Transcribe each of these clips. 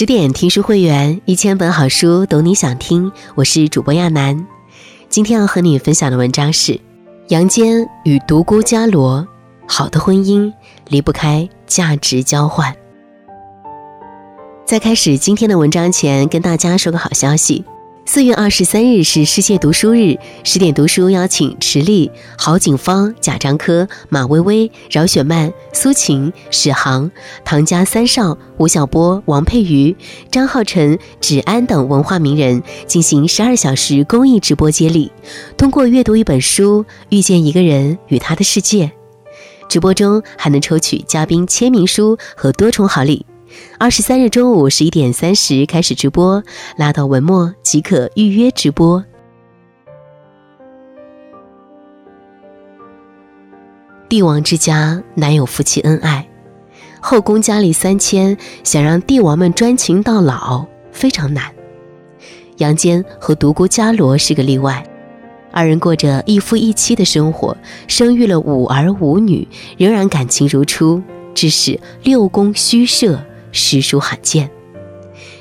十点听书会员，一千本好书，懂你想听。我是主播亚楠，今天要和你分享的文章是杨坚与独孤伽罗。好的婚姻离不开价值交换。在开始今天的文章前，跟大家说个好消息。四月二十三日是世界读书日，十点读书邀请池莉、郝景芳、贾樟柯、马薇薇、饶雪漫、苏晴、史航、唐家三少、吴晓波、王佩瑜、张浩晨、芷安等文化名人进行十二小时公益直播接力，通过阅读一本书，遇见一个人与他的世界。直播中还能抽取嘉宾签名书和多重好礼。二十三日中午十一点三十开始直播，拉到文末即可预约直播。帝王之家难有夫妻恩爱，后宫佳丽三千，想让帝王们专情到老非常难。杨坚和独孤伽罗是个例外，二人过着一夫一妻的生活，生育了五儿五女，仍然感情如初，只是六宫虚设。实属罕见，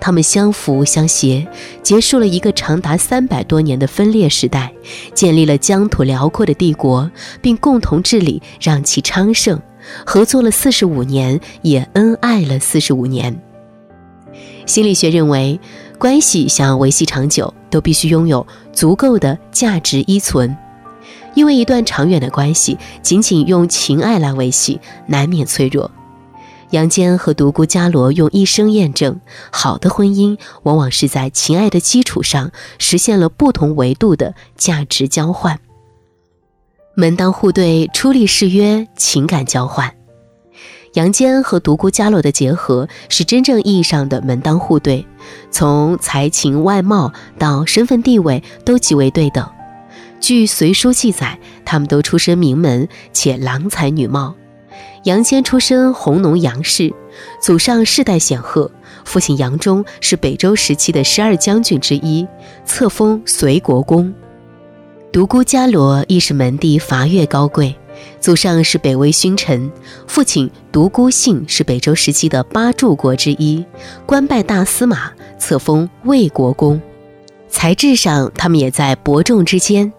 他们相扶相携，结束了一个长达三百多年的分裂时代，建立了疆土辽阔的帝国，并共同治理，让其昌盛。合作了四十五年，也恩爱了四十五年。心理学认为，关系想要维系长久，都必须拥有足够的价值依存，因为一段长远的关系，仅仅用情爱来维系，难免脆弱。杨坚和独孤伽罗用一生验证，好的婚姻往往是在情爱的基础上实现了不同维度的价值交换。门当户对、出力誓约、情感交换。杨坚和独孤伽罗的结合是真正意义上的门当户对，从才情、外貌到身份地位都极为对等。据《隋书》记载，他们都出身名门，且郎才女貌。杨坚出身弘农杨氏，祖上世代显赫，父亲杨忠是北周时期的十二将军之一，册封隋国公。独孤伽罗亦是门第伐越高贵，祖上是北魏勋臣，父亲独孤信是北周时期的八柱国之一，官拜大司马，册封魏国公。才智上，他们也在伯仲之间。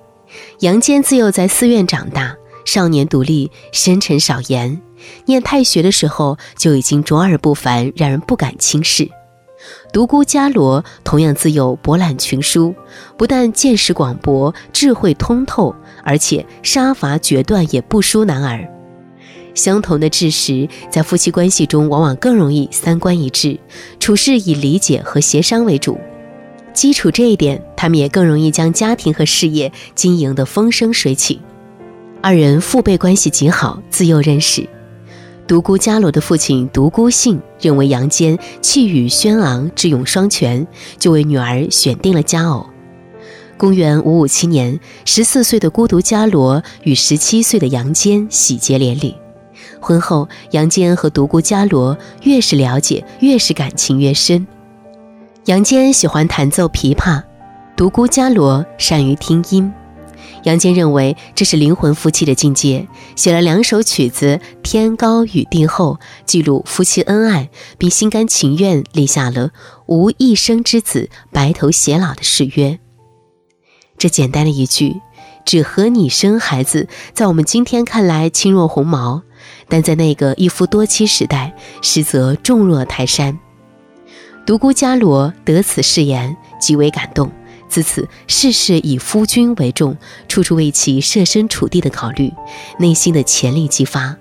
杨坚自幼在寺院长大，少年独立，深沉少言。念太学的时候就已经卓尔不凡，让人不敢轻视。独孤伽罗同样自幼博览群书，不但见识广博、智慧通透，而且杀伐决断也不输男儿。相同的智识，在夫妻关系中往往更容易三观一致，处事以理解和协商为主。基础这一点，他们也更容易将家庭和事业经营得风生水起。二人父辈关系极好，自幼认识。独孤伽罗的父亲独孤信认为杨坚气宇轩昂、智勇双全，就为女儿选定了佳偶。公元五五七年，十四岁的孤独伽罗与十七岁的杨坚喜结连理。婚后，杨坚和独孤伽罗越是了解，越是感情越深。杨坚喜欢弹奏琵琶，独孤伽罗善于听音。杨坚认为这是灵魂夫妻的境界，写了两首曲子《天高与地厚》，记录夫妻恩爱，并心甘情愿立下了“无一生之子白头偕老”的誓约。这简单的一句“只和你生孩子”，在我们今天看来轻若鸿毛，但在那个一夫多妻时代，实则重若泰山。独孤伽罗得此誓言，极为感动。自此，事事以夫君为重，处处为其设身处地的考虑，内心的潜力激发，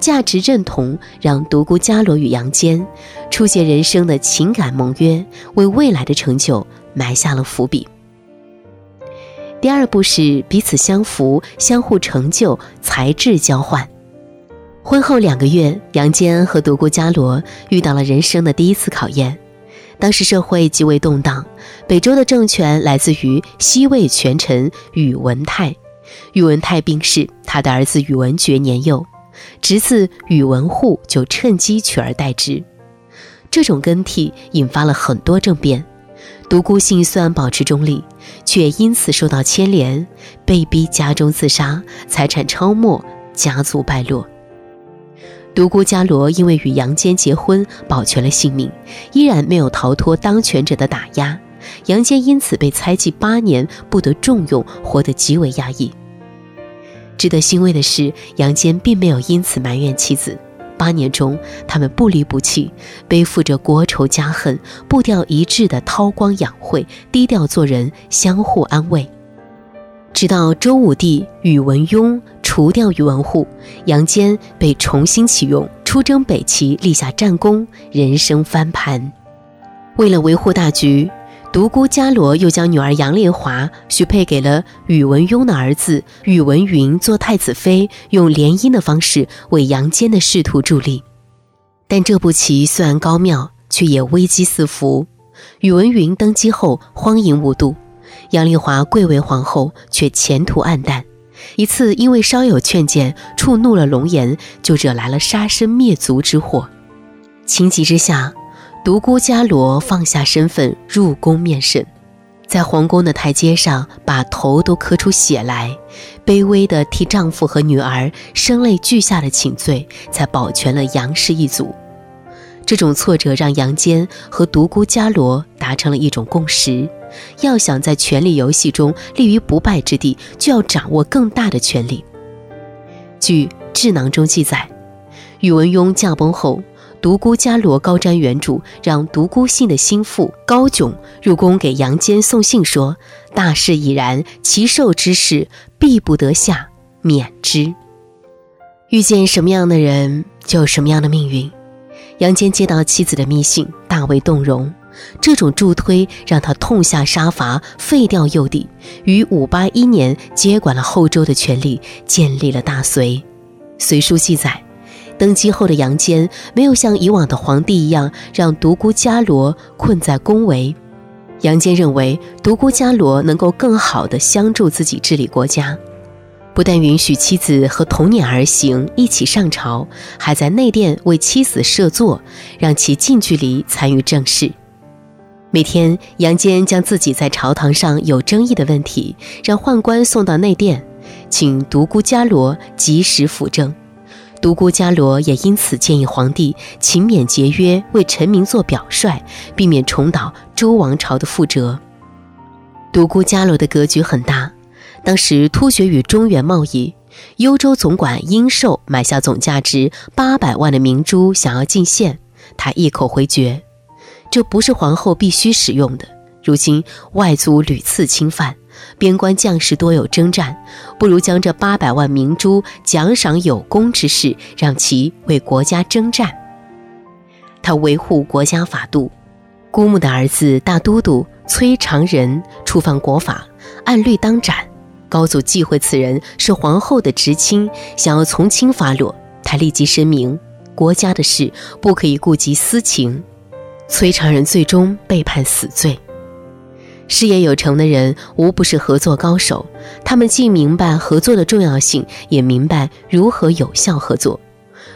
价值认同让独孤伽罗与杨坚初见人生的情感盟约，为未来的成就埋下了伏笔。第二步是彼此相扶，相互成就，才智交换。婚后两个月，杨坚和独孤伽罗遇到了人生的第一次考验。当时社会极为动荡，北周的政权来自于西魏权臣宇文泰。宇文泰病逝，他的儿子宇文觉年幼，侄子宇文护就趁机取而代之。这种更替引发了很多政变。独孤信虽然保持中立，却因此受到牵连，被逼家中自杀，财产超没，家族败落。独孤伽罗因为与杨坚结婚，保全了性命，依然没有逃脱当权者的打压。杨坚因此被猜忌八年，不得重用，活得极为压抑。值得欣慰的是，杨坚并没有因此埋怨妻子。八年中，他们不离不弃，背负着国仇家恨，步调一致的韬光养晦，低调做人，相互安慰。直到周武帝宇文邕除掉宇文护，杨坚被重新启用，出征北齐，立下战功，人生翻盘。为了维护大局。独孤伽罗又将女儿杨丽华许配给了宇文邕的儿子宇文云做太子妃，用联姻的方式为杨坚的仕途助力。但这步棋虽然高妙，却也危机四伏。宇文云登基后荒淫无度，杨丽华贵为皇后，却前途黯淡。一次因为稍有劝谏，触怒了龙颜，就惹来了杀身灭族之祸。情急之下。独孤伽罗放下身份入宫面圣，在皇宫的台阶上把头都磕出血来，卑微的替丈夫和女儿声泪俱下的请罪，才保全了杨氏一族。这种挫折让杨坚和独孤伽罗达成了一种共识：要想在权力游戏中立于不败之地，就要掌握更大的权力。据《智囊》中记载，宇文邕驾崩后。独孤伽罗高瞻远瞩，让独孤信的心腹高炯入宫给杨坚送信说：“大势已然，其寿之事必不得下，免之。遇见什么样的人，就有什么样的命运。”杨坚接到妻子的密信，大为动容。这种助推让他痛下杀伐，废掉幼帝，于五八一年接管了后周的权力，建立了大隋。隋书记载。登基后的杨坚没有像以往的皇帝一样让独孤伽罗困在宫闱，杨坚认为独孤伽罗能够更好地相助自己治理国家，不但允许妻子和同年而行一起上朝，还在内殿为妻子设座，让其近距离参与政事。每天，杨坚将自己在朝堂上有争议的问题让宦官送到内殿，请独孤伽罗及时辅政。独孤伽罗也因此建议皇帝勤勉节约，为臣民做表率，避免重蹈周王朝的覆辙。独孤伽罗的格局很大，当时突厥与中原贸易，幽州总管殷寿买下总价值八百万的明珠，想要进献，他一口回绝，这不是皇后必须使用的。如今外族屡次侵犯。边关将士多有征战，不如将这八百万明珠奖赏有功之士，让其为国家征战。他维护国家法度，姑母的儿子大都督崔长仁触犯国法，按律当斩。高祖忌讳此人是皇后的侄亲，想要从轻发落，他立即声明：国家的事不可以顾及私情。崔长仁最终被判死罪。事业有成的人无不是合作高手，他们既明白合作的重要性，也明白如何有效合作。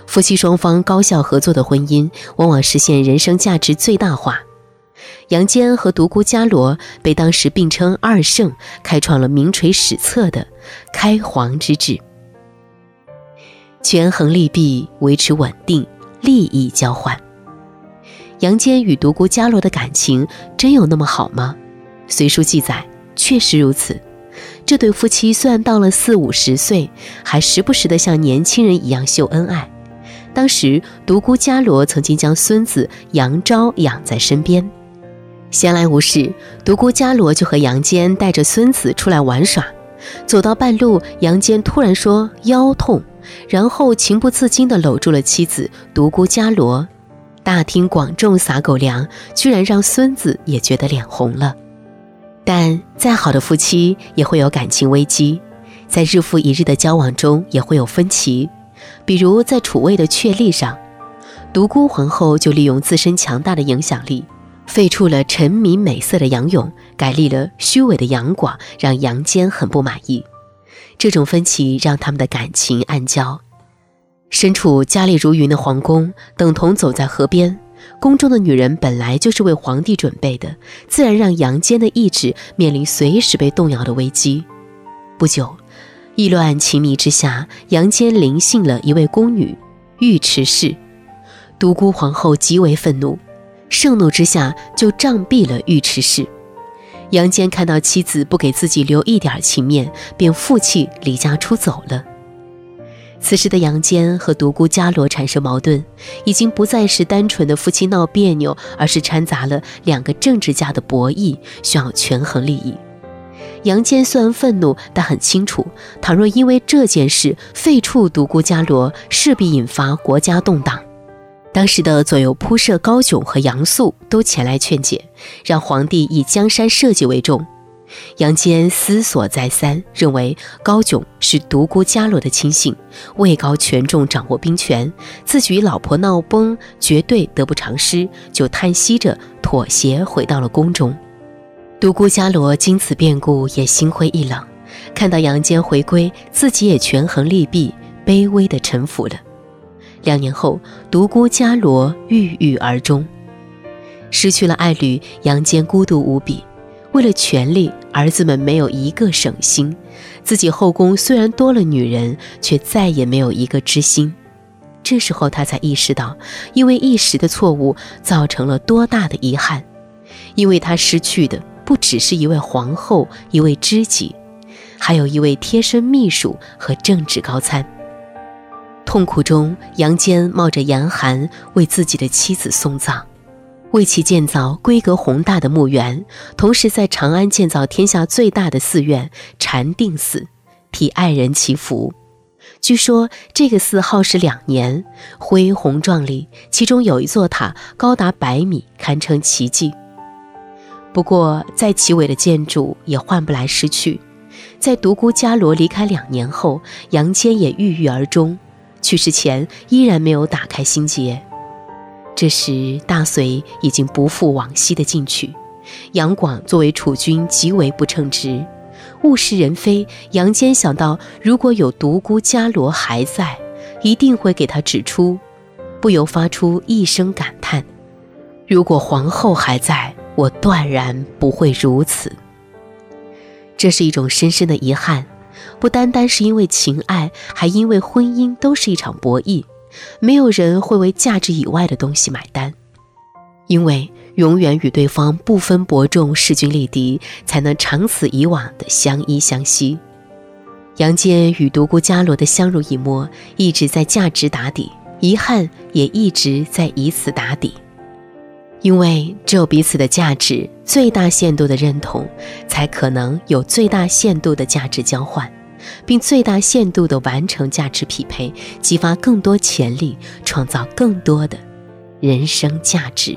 夫妻双方高效合作的婚姻，往往实现人生价值最大化。杨坚和独孤伽罗被当时并称“二圣”，开创了名垂史册的开皇之治。权衡利弊，维持稳定，利益交换。杨坚与独孤伽罗的感情真有那么好吗？随书记载，确实如此。这对夫妻虽然到了四五十岁，还时不时的像年轻人一样秀恩爱。当时，独孤伽罗曾经将孙子杨昭养在身边，闲来无事，独孤伽罗就和杨坚带着孙子出来玩耍。走到半路，杨坚突然说腰痛，然后情不自禁地搂住了妻子独孤伽罗。大庭广众撒狗粮，居然让孙子也觉得脸红了。但再好的夫妻也会有感情危机，在日复一日的交往中也会有分歧，比如在储位的确立上，独孤皇后就利用自身强大的影响力，废黜了沉迷美色的杨勇，改立了虚伪的杨广，让杨坚很不满意。这种分歧让他们的感情暗交。身处佳丽如云的皇宫，等同走在河边。宫中的女人本来就是为皇帝准备的，自然让杨坚的意志面临随时被动摇的危机。不久，意乱情迷之下，杨坚临幸了一位宫女，尉迟氏。独孤皇后极为愤怒，盛怒之下就杖毙了尉迟氏。杨坚看到妻子不给自己留一点情面，便负气离家出走了。此时的杨坚和独孤伽罗产生矛盾，已经不再是单纯的夫妻闹别扭，而是掺杂了两个政治家的博弈，需要权衡利益。杨坚虽然愤怒，但很清楚，倘若因为这件事废黜独孤伽罗，势必引发国家动荡。当时的左右仆射高炯和杨素都前来劝解，让皇帝以江山社稷为重。杨坚思索再三，认为高炯是独孤伽罗的亲信，位高权重，掌握兵权，自己与老婆闹崩，绝对得不偿失，就叹息着妥协，回到了宫中。独孤伽罗经此变故，也心灰意冷，看到杨坚回归，自己也权衡利弊，卑微的臣服了。两年后，独孤伽罗郁郁而终。失去了爱侣，杨坚孤独无比。为了权力，儿子们没有一个省心。自己后宫虽然多了女人，却再也没有一个知心。这时候，他才意识到，因为一时的错误，造成了多大的遗憾。因为他失去的不只是一位皇后、一位知己，还有一位贴身秘书和政治高参。痛苦中，杨坚冒着严寒为自己的妻子送葬，为其建造规格宏大的墓园，同时在长安建造天下最大的寺院禅定寺，替爱人祈福。据说这个寺耗时两年，恢宏壮丽，其中有一座塔高达百米，堪称奇迹。不过，再奇伟的建筑也换不来失去。在独孤伽罗离开两年后，杨坚也郁郁而终。去世前依然没有打开心结，这时大隋已经不复往昔的进取。杨广作为储君极为不称职，物是人非。杨坚想到，如果有独孤伽罗还在，一定会给他指出，不由发出一声感叹：如果皇后还在，我断然不会如此。这是一种深深的遗憾。不单单是因为情爱，还因为婚姻都是一场博弈，没有人会为价值以外的东西买单，因为永远与对方不分伯仲、势均力敌，才能长此以往的相依相惜。杨坚与独孤伽罗的相濡以沫，一直在价值打底，遗憾也一直在以此打底。因为只有彼此的价值最大限度的认同，才可能有最大限度的价值交换，并最大限度的完成价值匹配，激发更多潜力，创造更多的人生价值。